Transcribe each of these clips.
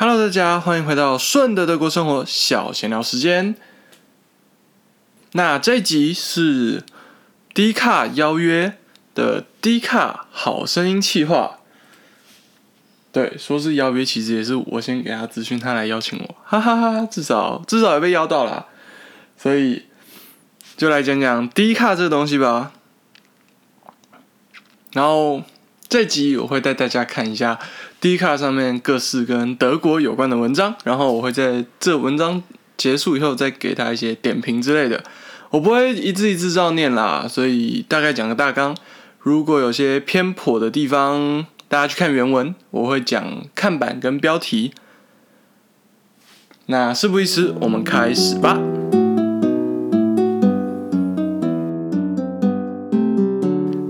Hello，大家欢迎回到顺的德国生活小闲聊时间。那这一集是低卡邀约的低卡好声音企划。对，说是邀约，其实也是我先给他咨询，他来邀请我，哈哈哈，至少至少也被邀到了，所以就来讲讲低卡这个东西吧。然后这集我会带大家看一下 D 卡上面各式跟德国有关的文章，然后我会在这文章结束以后再给他一些点评之类的。我不会一字一字照念啦，所以大概讲个大纲。如果有些偏颇的地方，大家去看原文，我会讲看板跟标题。那事不宜迟，我们开始吧。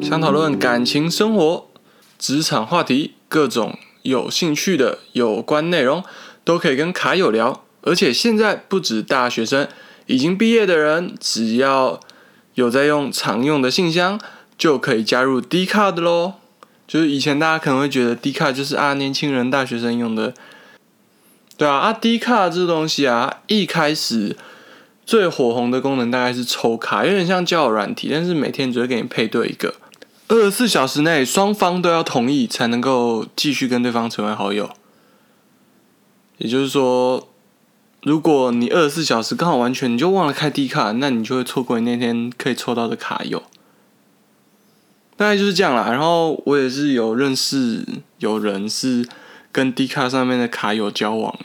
想讨论感情生活、职场话题，各种有兴趣的有关内容都可以跟卡友聊。而且现在不止大学生，已经毕业的人，只要有在用常用的信箱，就可以加入 D 卡的喽。就是以前大家可能会觉得 D 卡就是啊年轻人、大学生用的，对啊啊 D 卡这东西啊，一开始最火红的功能大概是抽卡，有点像交友软体，但是每天只会给你配对一个。二十四小时内双方都要同意才能够继续跟对方成为好友。也就是说，如果你二十四小时刚好完全你就忘了开 D 卡，那你就会错过你那天可以抽到的卡友。大概就是这样啦。然后我也是有认识有人是跟 D 卡上面的卡友交往，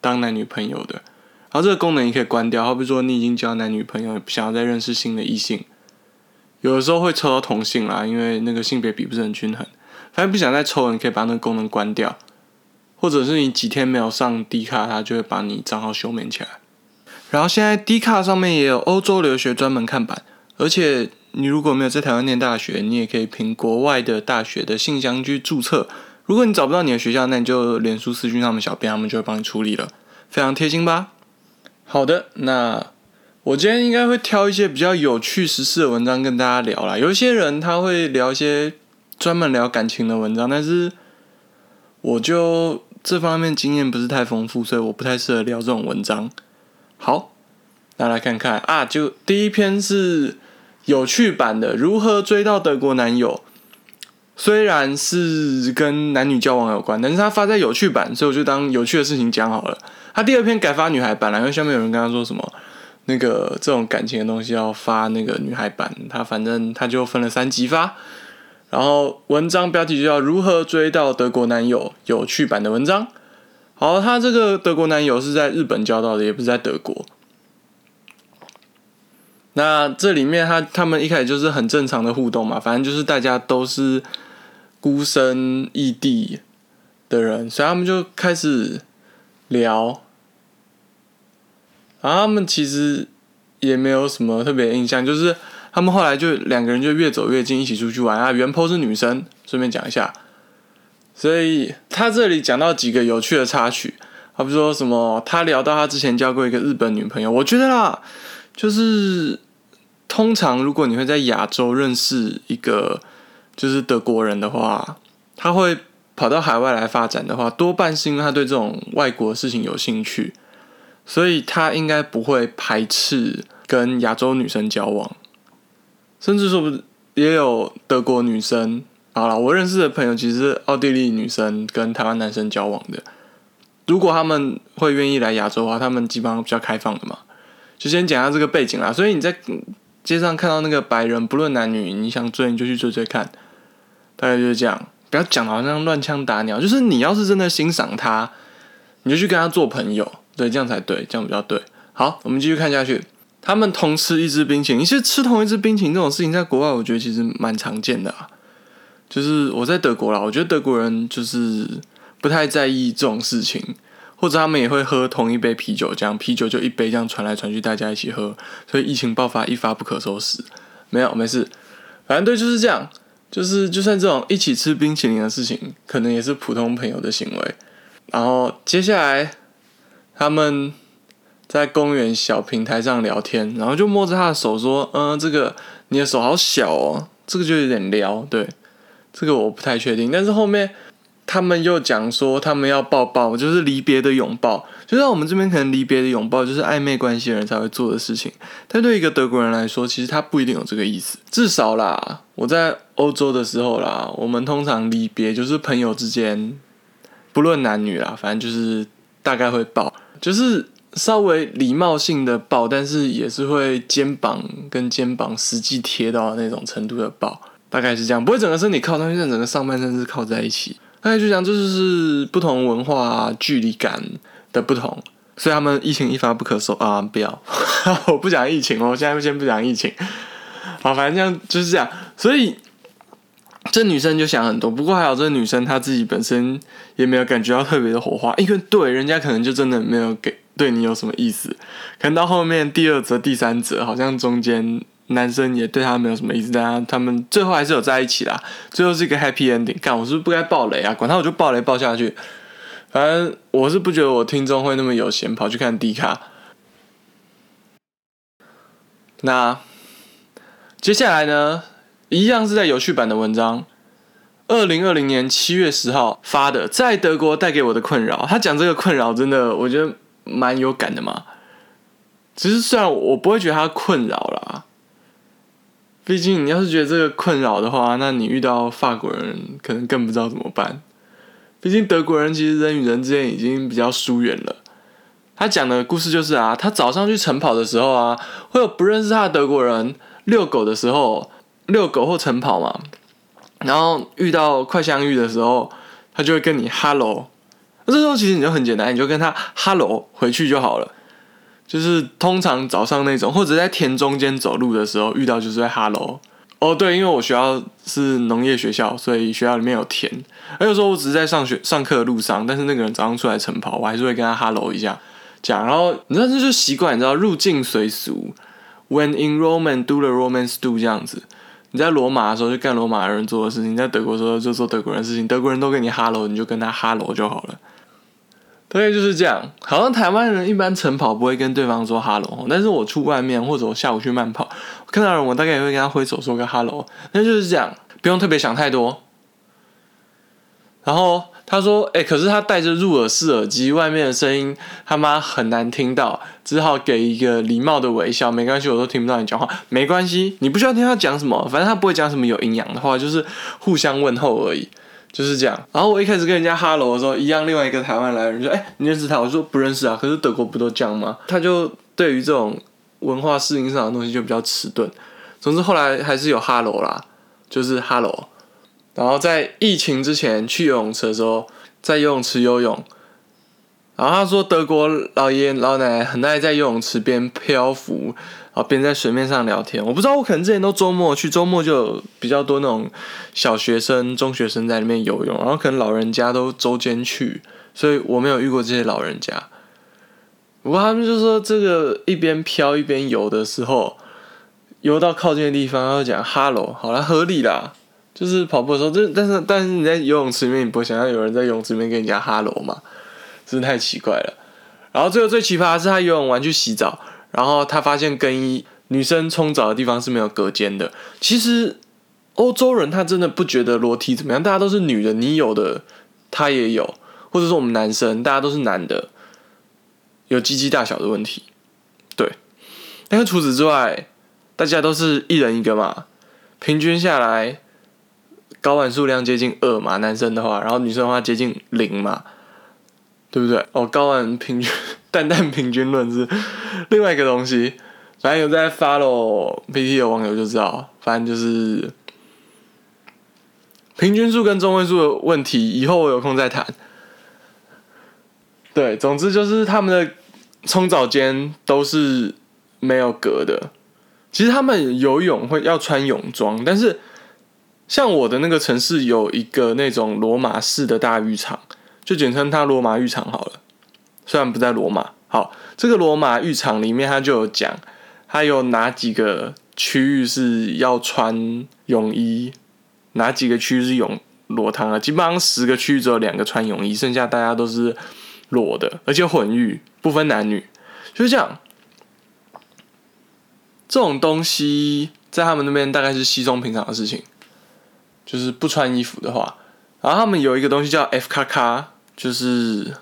当男女朋友的。然后这个功能你可以关掉，好比说你已经交男女朋友，不想要再认识新的异性。有的时候会抽到同性啦，因为那个性别比不是很均衡。反正不想再抽，你可以把那个功能关掉，或者是你几天没有上 D 卡，它就会把你账号休眠起来。然后现在 D 卡上面也有欧洲留学专门看板，而且你如果没有在台湾念大学，你也可以凭国外的大学的信箱去注册。如果你找不到你的学校，那你就脸书私讯他们小编，他们就会帮你处理了，非常贴心吧？好的，那。我今天应该会挑一些比较有趣、时事的文章跟大家聊啦。有一些人他会聊一些专门聊感情的文章，但是我就这方面经验不是太丰富，所以我不太适合聊这种文章。好，那来看看啊，就第一篇是有趣版的，如何追到德国男友。虽然是跟男女交往有关，但是他发在有趣版，所以我就当有趣的事情讲好了。他第二篇改发女孩版了，因为下面有人跟他说什么。那个这种感情的东西要发那个女孩版，他反正他就分了三集发，然后文章标题就叫如何追到德国男友有趣版的文章。好，他这个德国男友是在日本交到的，也不是在德国。那这里面他他们一开始就是很正常的互动嘛，反正就是大家都是孤身异地的人，所以他们就开始聊。然后他们其实也没有什么特别印象，就是他们后来就两个人就越走越近，一起出去玩啊。原 po 是女生，顺便讲一下。所以他这里讲到几个有趣的插曲，好比说什么，他聊到他之前交过一个日本女朋友。我觉得啦，就是通常如果你会在亚洲认识一个就是德国人的话，他会跑到海外来发展的话，多半是因为他对这种外国事情有兴趣。所以他应该不会排斥跟亚洲女生交往，甚至说不也有德国女生。好了，我认识的朋友其实是奥地利女生跟台湾男生交往的。如果他们会愿意来亚洲的话，他们基本上比较开放的嘛。就先讲下这个背景啦。所以你在街上看到那个白人，不论男女，你想追你就去追追看，大概就是这样。不要讲好像乱枪打鸟，就是你要是真的欣赏他，你就去跟他做朋友。对，这样才对，这样比较对。好，我们继续看下去。他们同吃一支冰淇淋，其实吃同一支冰淇淋这种事情，在国外我觉得其实蛮常见的啊。就是我在德国啦，我觉得德国人就是不太在意这种事情，或者他们也会喝同一杯啤酒，这样啤酒就一杯这样传来传去，大家一起喝。所以疫情爆发一发不可收拾。没有，没事，反正对就是这样。就是就算这种一起吃冰淇淋的事情，可能也是普通朋友的行为。然后接下来。他们在公园小平台上聊天，然后就摸着他的手说：“嗯，这个你的手好小哦。”这个就有点撩，对，这个我不太确定。但是后面他们又讲说他们要抱抱，就是离别的拥抱，就像我们这边可能离别的拥抱就是暧昧关系的人才会做的事情，但对一个德国人来说，其实他不一定有这个意思。至少啦，我在欧洲的时候啦，我们通常离别就是朋友之间，不论男女啦，反正就是大概会抱，就是稍微礼貌性的抱，但是也是会肩膀跟肩膀实际贴到那种程度的抱，大概是这样，不会整个身体靠上去，但整个上半身是靠在一起。大概就讲，这就是不同文化距离感的不同，所以他们疫情一发不可收啊！不要，我不讲疫情我现在先不讲疫情。好，反正这样就是这样。所以这女生就想很多，不过还有这女生她自己本身也没有感觉到特别的火花，因为对人家可能就真的没有给对你有什么意思，可能到后面第二则、第三则，好像中间。男生也对她没有什么意思，但他们最后还是有在一起啦。最后是一个 happy ending。干，我是不是不该爆雷啊？管他，我就爆雷爆下去。反正我是不觉得我听众会那么有闲跑去看迪卡。那接下来呢，一样是在有趣版的文章，二零二零年七月十号发的，在德国带给我的困扰。他讲这个困扰真的，我觉得蛮有感的嘛。其实虽然我不会觉得他困扰啦。毕竟，你要是觉得这个困扰的话，那你遇到法国人可能更不知道怎么办。毕竟德国人其实人与人之间已经比较疏远了。他讲的故事就是啊，他早上去晨跑的时候啊，会有不认识他的德国人遛狗的时候，遛狗或晨跑嘛，然后遇到快相遇的时候，他就会跟你 hello。那这时候其实你就很简单，你就跟他 hello 回去就好了。就是通常早上那种，或者在田中间走路的时候遇到，就是在 hello。哦，对，因为我学校是农业学校，所以学校里面有田。而有时候我只是在上学上课的路上，但是那个人早上出来晨跑，我还是会跟他 hello 一下，讲。然后你知道这就习惯，你知道入境随俗，When in Rome, do the Romans do 这样子。你在罗马的时候就干罗马人做的事情，在德国的时候就做德国人的事情。德国人都跟你哈喽你就跟他哈喽就好了。大概就是这样，好像台湾人一般晨跑不会跟对方说哈喽但是我出外面或者我下午去慢跑，看到人我大概也会跟他挥手说个哈喽那就是这样，不用特别想太多。然后他说：“哎，可是他戴着入耳式耳机，外面的声音他妈很难听到，只好给一个礼貌的微笑。没关系，我都听不到你讲话，没关系，你不需要听他讲什么，反正他不会讲什么有营养的话，就是互相问候而已。”就是这样，然后我一开始跟人家哈喽的时候，一样，另外一个台湾来的人说：“哎，你认识他？”我说：“不认识啊。”可是德国不都这样吗？他就对于这种文化适应上的东西就比较迟钝。总之后来还是有哈喽啦，就是哈喽。然后在疫情之前去游泳池的时候，在游泳池游泳。然后他说德国老爷爷老奶奶很爱在游泳池边漂浮。啊，边在水面上聊天，我不知道，我可能之前都周末去，周末就有比较多那种小学生、中学生在里面游泳，然后可能老人家都周间去，所以我没有遇过这些老人家。不过他们就说，这个一边漂一边游的时候，游到靠近的地方要讲 “hello”，好了，合理啦。就是跑步的时候，就但是但是你在游泳池里面，你不会想象有人在泳池里面跟人家哈喽嘛？真的太奇怪了。然后最后最奇葩的是，他游泳完去洗澡。然后他发现更衣女生冲澡的地方是没有隔间的。其实欧洲人他真的不觉得裸体怎么样，大家都是女的，你有的他也有，或者说我们男生大家都是男的，有鸡鸡大小的问题。对，但是除此之外，大家都是一人一个嘛，平均下来睾丸数量接近二嘛，男生的话，然后女生的话接近零嘛。对不对？哦，睾丸平均、蛋蛋平均论是另外一个东西。反正有在 follow PT 的网友就知道，反正就是平均数跟中位数的问题，以后我有空再谈。对，总之就是他们的冲澡间都是没有隔的。其实他们游泳会要穿泳装，但是像我的那个城市有一个那种罗马式的大浴场。就简称它罗马浴场好了，虽然不在罗马。好，这个罗马浴场里面，它就有讲，它有哪几个区域是要穿泳衣，哪几个区域是泳裸汤啊？基本上十个区域只有两个穿泳衣，剩下大家都是裸的，而且混浴，不分男女，就是这样。这种东西在他们那边大概是稀松平常的事情，就是不穿衣服的话。然后他们有一个东西叫 F 卡卡，就是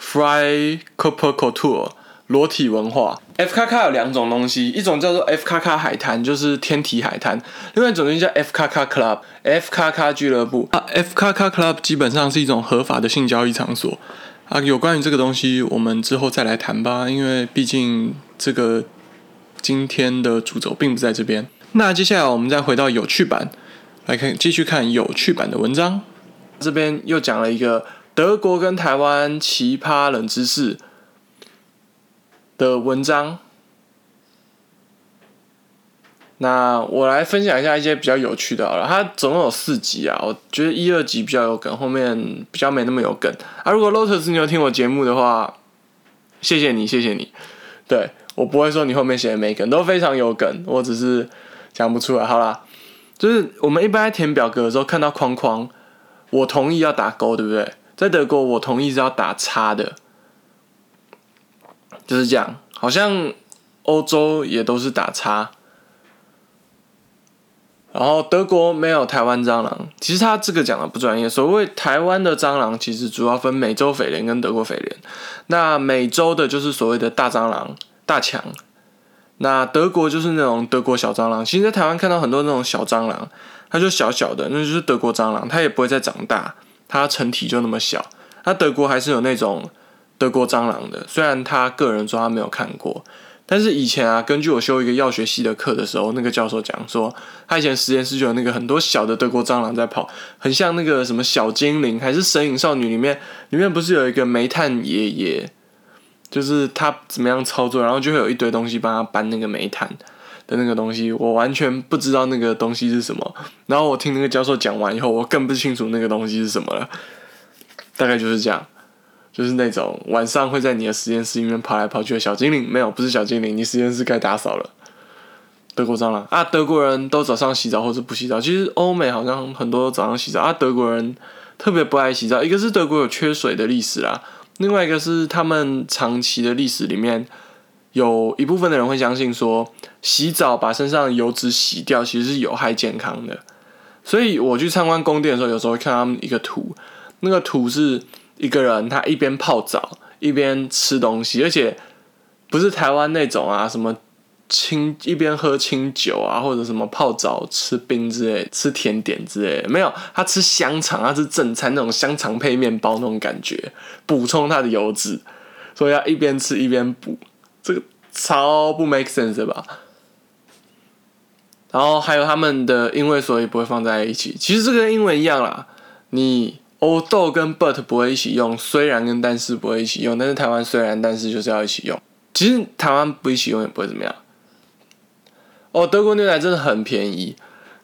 Fry Copper Couture 裸体文化。F 卡卡有两种东西，一种叫做 F 卡卡海滩，就是天体海滩；另外一种东西叫 F 卡卡 Club，F 卡卡俱乐部。啊，F 卡卡 Club 基本上是一种合法的性交易场所。啊，有关于这个东西，我们之后再来谈吧，因为毕竟这个今天的主轴并不在这边。那接下来我们再回到有趣版来看，继续看有趣版的文章。这边又讲了一个德国跟台湾奇葩冷知识的文章。那我来分享一下一些比较有趣的好了，它总共有四集啊，我觉得一二集比较有梗，后面比较没那么有梗啊。如果 Lotus 你有听我节目的话，谢谢你，谢谢你。对我不会说你后面写的没梗，都非常有梗，我只是讲不出来。好啦，就是我们一般在填表格的时候看到框框，我同意要打勾，对不对？在德国我同意是要打叉的，就是这样。好像欧洲也都是打叉。然后德国没有台湾蟑螂，其实他这个讲的不专业。所谓台湾的蟑螂，其实主要分美洲蜚蠊跟德国蜚蠊。那美洲的就是所谓的大蟑螂、大强，那德国就是那种德国小蟑螂。其实，在台湾看到很多那种小蟑螂，它就小小的，那就是德国蟑螂，它也不会再长大，它成体就那么小。那德国还是有那种德国蟑螂的，虽然他个人说他没有看过。但是以前啊，根据我修一个药学系的课的时候，那个教授讲说，他以前实验室就有那个很多小的德国蟑螂在跑，很像那个什么小精灵，还是神隐少女里面，里面不是有一个煤炭爷爷，就是他怎么样操作，然后就会有一堆东西帮他搬那个煤炭的那个东西，我完全不知道那个东西是什么。然后我听那个教授讲完以后，我更不清楚那个东西是什么了，大概就是这样。就是那种晚上会在你的实验室里面跑来跑去的小精灵，没有，不是小精灵，你实验室该打扫了。德国蟑螂啊，德国人都早上洗澡或者不洗澡，其实欧美好像很多早上洗澡啊，德国人特别不爱洗澡。一个是德国有缺水的历史啦，另外一个是他们长期的历史里面有一部分的人会相信说，洗澡把身上的油脂洗掉其实是有害健康的。所以我去参观宫殿的时候，有时候会看他们一个图，那个图是。一个人他一边泡澡一边吃东西，而且不是台湾那种啊，什么清一边喝清酒啊，或者什么泡澡吃冰之类，吃甜点之类，没有，他吃香肠，他是正餐那种香肠配面包那种感觉，补充他的油脂，所以要一边吃一边补，这个超不 make sense 的吧？然后还有他们的因为所以不会放在一起，其实这个英文一样啦，你。Oto 跟 but 不会一起用，虽然跟但是不会一起用，但是台湾虽然但是就是要一起用。其实台湾不一起用也不会怎么样。哦，德国牛奶真的很便宜，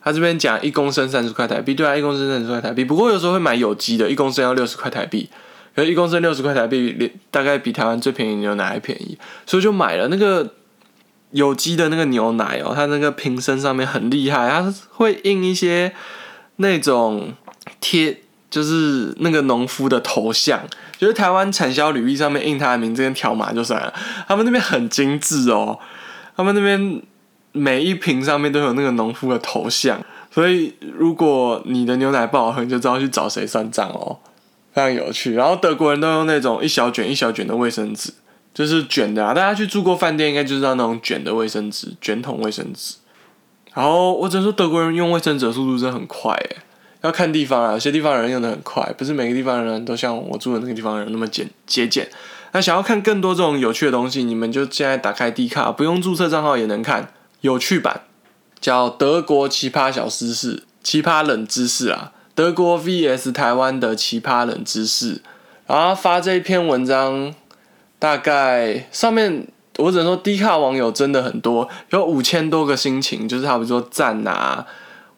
他这边讲一公升三十块台币，对啊，一公升三十块台币。不过有时候会买有机的，一公升要六十块台币，可一公升六十块台币，大概比台湾最便宜牛奶还便宜，所以就买了。那个有机的那个牛奶哦，它那个瓶身上面很厉害，它会印一些那种贴。就是那个农夫的头像，就是台湾产销履历上面印他的名字跟条码就算了，他们那边很精致哦，他们那边每一瓶上面都有那个农夫的头像，所以如果你的牛奶不好喝，你就知道去找谁算账哦，非常有趣。然后德国人都用那种一小卷一小卷的卫生纸，就是卷的啊，大家去住过饭店应该就知道那种卷的卫生纸，卷筒卫生纸。然后我只能说德国人用卫生纸的速度真的很快诶。要看地方啊，有些地方人用的很快，不是每个地方的人都像我住的那个地方人那么简节俭。那想要看更多这种有趣的东西，你们就现在打开 D 卡，不用注册账号也能看有趣版，叫德国奇葩小知识、奇葩冷知识啊，德国 VS 台湾的奇葩冷知识。然后发这一篇文章，大概上面我只能说低卡网友真的很多，有五千多个心情，就是他们说赞啊。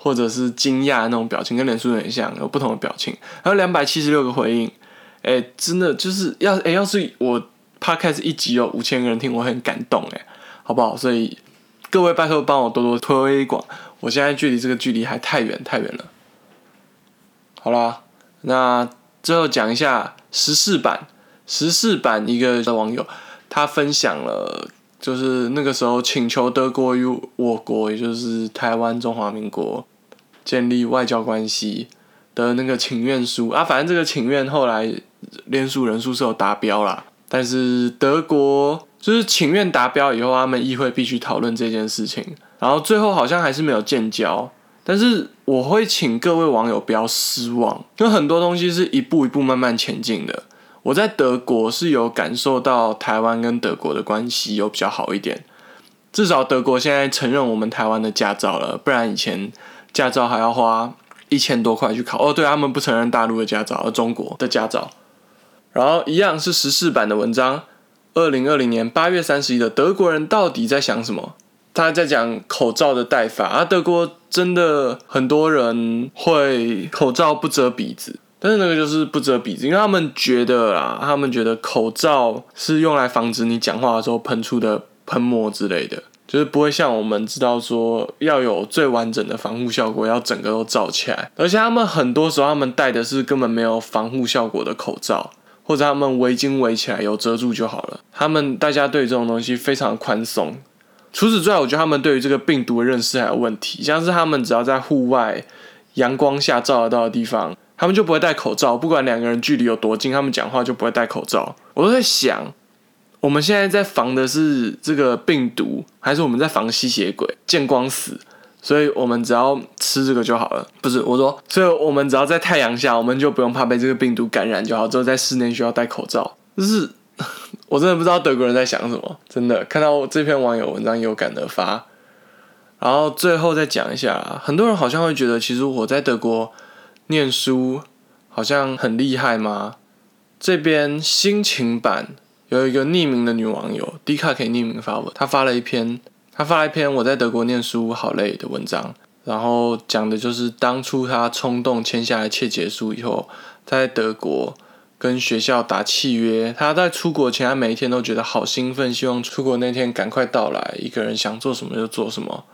或者是惊讶那种表情，跟脸书有点像，有不同的表情。还有两百七十六个回应，哎，真的就是要哎，要是我 podcast 一集有五千个人听，我很感动哎，好不好？所以各位拜托帮我多多推广，我现在距离这个距离还太远太远了。好啦，那最后讲一下十四版，十四版一个网友他分享了。就是那个时候，请求德国与我国，也就是台湾中华民国建立外交关系的那个请愿书啊，反正这个请愿后来联署人数是有达标啦，但是德国就是请愿达标以后，他们议会必须讨论这件事情，然后最后好像还是没有建交。但是我会请各位网友不要失望，因为很多东西是一步一步慢慢前进的。我在德国是有感受到台湾跟德国的关系有比较好一点，至少德国现在承认我们台湾的驾照了，不然以前驾照还要花一千多块去考。哦，对他们不承认大陆的驾照，而中国的驾照。然后一样是十四版的文章，二零二零年八月三十一的德国人到底在想什么？他在讲口罩的戴法。啊，德国真的很多人会口罩不遮鼻子，但是那个就是不遮鼻子，因为他们觉得啦，他们觉得口罩是用来防止你讲话的时候喷出的喷沫之类的，就是不会像我们知道说要有最完整的防护效果，要整个都罩起来，而且他们很多时候他们戴的是根本没有防护效果的口罩，或者他们围巾围起来有遮住就好了，他们大家对这种东西非常宽松。除此之外，我觉得他们对于这个病毒的认识还有问题。像是他们只要在户外阳光下照得到的地方，他们就不会戴口罩。不管两个人距离有多近，他们讲话就不会戴口罩。我都在想，我们现在在防的是这个病毒，还是我们在防吸血鬼见光死？所以我们只要吃这个就好了。不是我说，所以我们只要在太阳下，我们就不用怕被这个病毒感染就好。只有在室内需要戴口罩，就是。我真的不知道德国人在想什么，真的看到这篇网友文章有感而发。然后最后再讲一下，很多人好像会觉得，其实我在德国念书好像很厉害吗？这边心情版有一个匿名的女网友，迪卡可以匿名发文，她发了一篇，她发了一篇我在德国念书好累的文章，然后讲的就是当初他冲动签下来切结束以后，在德国。跟学校打契约，他在出国前，他每一天都觉得好兴奋，希望出国那天赶快到来。一个人想做什么就做什么。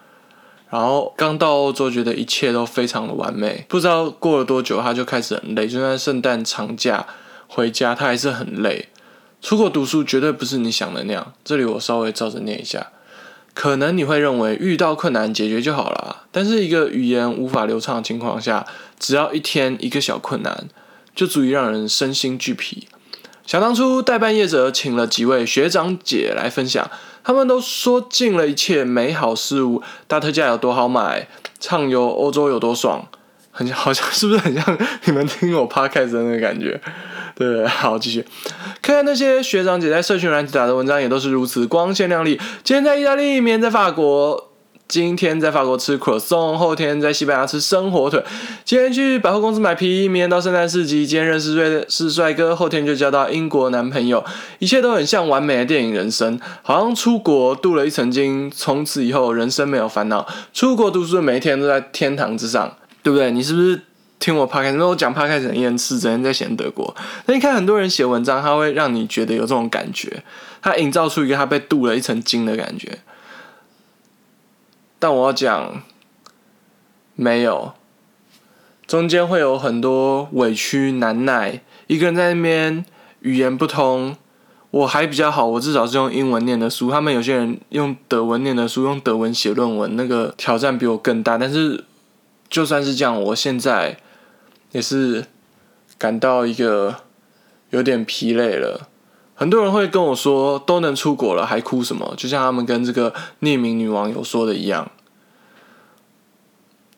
然后刚到欧洲，觉得一切都非常的完美。不知道过了多久，他就开始很累。就算圣诞长假回家，他还是很累。出国读书绝对不是你想的那样。这里我稍微照着念一下。可能你会认为遇到困难解决就好了，但是一个语言无法流畅的情况下，只要一天一个小困难。就足以让人身心俱疲。想当初，代办业者请了几位学长姐来分享，他们都说尽了一切美好事物，大特价有多好买，畅游欧洲有多爽，很好像 是不是很像你们听我 podcast 的那个感觉？对，好，继续看看那些学长姐在社群软体打的文章，也都是如此光鲜亮丽。今天在意大利，明天在法国。今天在法国吃 croissant，后天在西班牙吃生火腿。今天去百货公司买皮衣，明天到圣诞市集。今天认识瑞士帅哥，后天就交到英国男朋友。一切都很像完美的电影人生，好像出国镀了一层金，从此以后人生没有烦恼。出国读书的每一天都在天堂之上，对不对？你是不是听我 p 开始？因为我讲 p 开始很厌世，整天在写德国。那你看很多人写文章，他会让你觉得有这种感觉，他营造出一个他被镀了一层金的感觉。但我要讲，没有，中间会有很多委屈难耐，一个人在那边语言不通，我还比较好，我至少是用英文念的书，他们有些人用德文念的书，用德文写论文，那个挑战比我更大。但是就算是这样，我现在也是感到一个有点疲累了。很多人会跟我说，都能出国了，还哭什么？就像他们跟这个匿名女网友说的一样。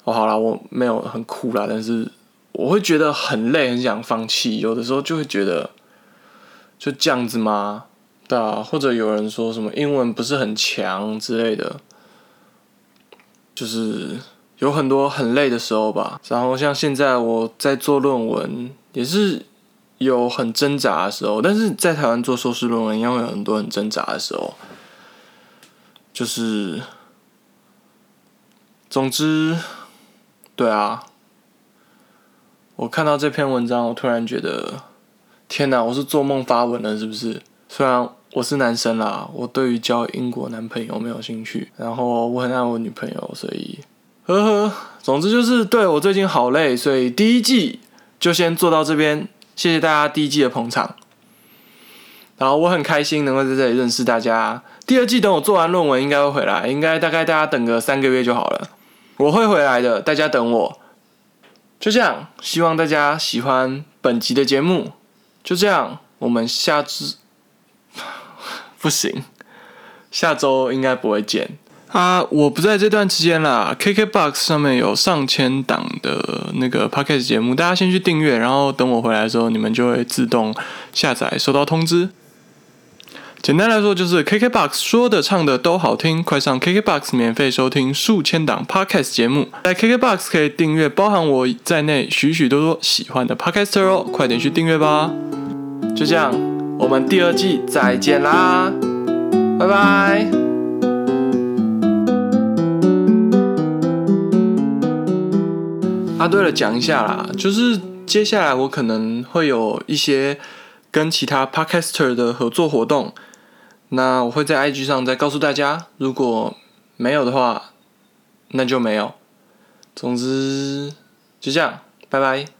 哦，好了，我没有很哭啦，但是我会觉得很累，很想放弃。有的时候就会觉得，就这样子吗？对啊，或者有人说什么英文不是很强之类的，就是有很多很累的时候吧。然后像现在我在做论文，也是。有很挣扎的时候，但是在台湾做硕士论文一样有很多很挣扎的时候。就是，总之，对啊，我看到这篇文章，我突然觉得，天哪，我是做梦发文了，是不是？虽然我是男生啦，我对于交英国男朋友没有兴趣，然后我很爱我女朋友，所以，呵呵，总之就是对我最近好累，所以第一季就先做到这边。谢谢大家第一季的捧场，然后我很开心能够在这里认识大家。第二季等我做完论文，应该会回来，应该大概大家等个三个月就好了。我会回来的，大家等我。就这样，希望大家喜欢本集的节目。就这样，我们下次 不行，下周应该不会见啊！我不在这段期间啦，KKBOX 上面有上千档的那个 Podcast 节目，大家先去订阅，然后等我回来的时候，你们就会自动下载，收到通知。简单来说，就是 KKBOX 说的唱的都好听，快上 KKBOX 免费收听数千档 Podcast 节目，在 KKBOX 可以订阅包含我在内许许多多喜欢的 Podcaster 哦，快点去订阅吧！就这样，我们第二季再见啦，拜拜！对了，讲一下啦，就是接下来我可能会有一些跟其他 Podcaster 的合作活动。那我会在 IG 上再告诉大家，如果没有的话，那就没有。总之就这样，拜拜。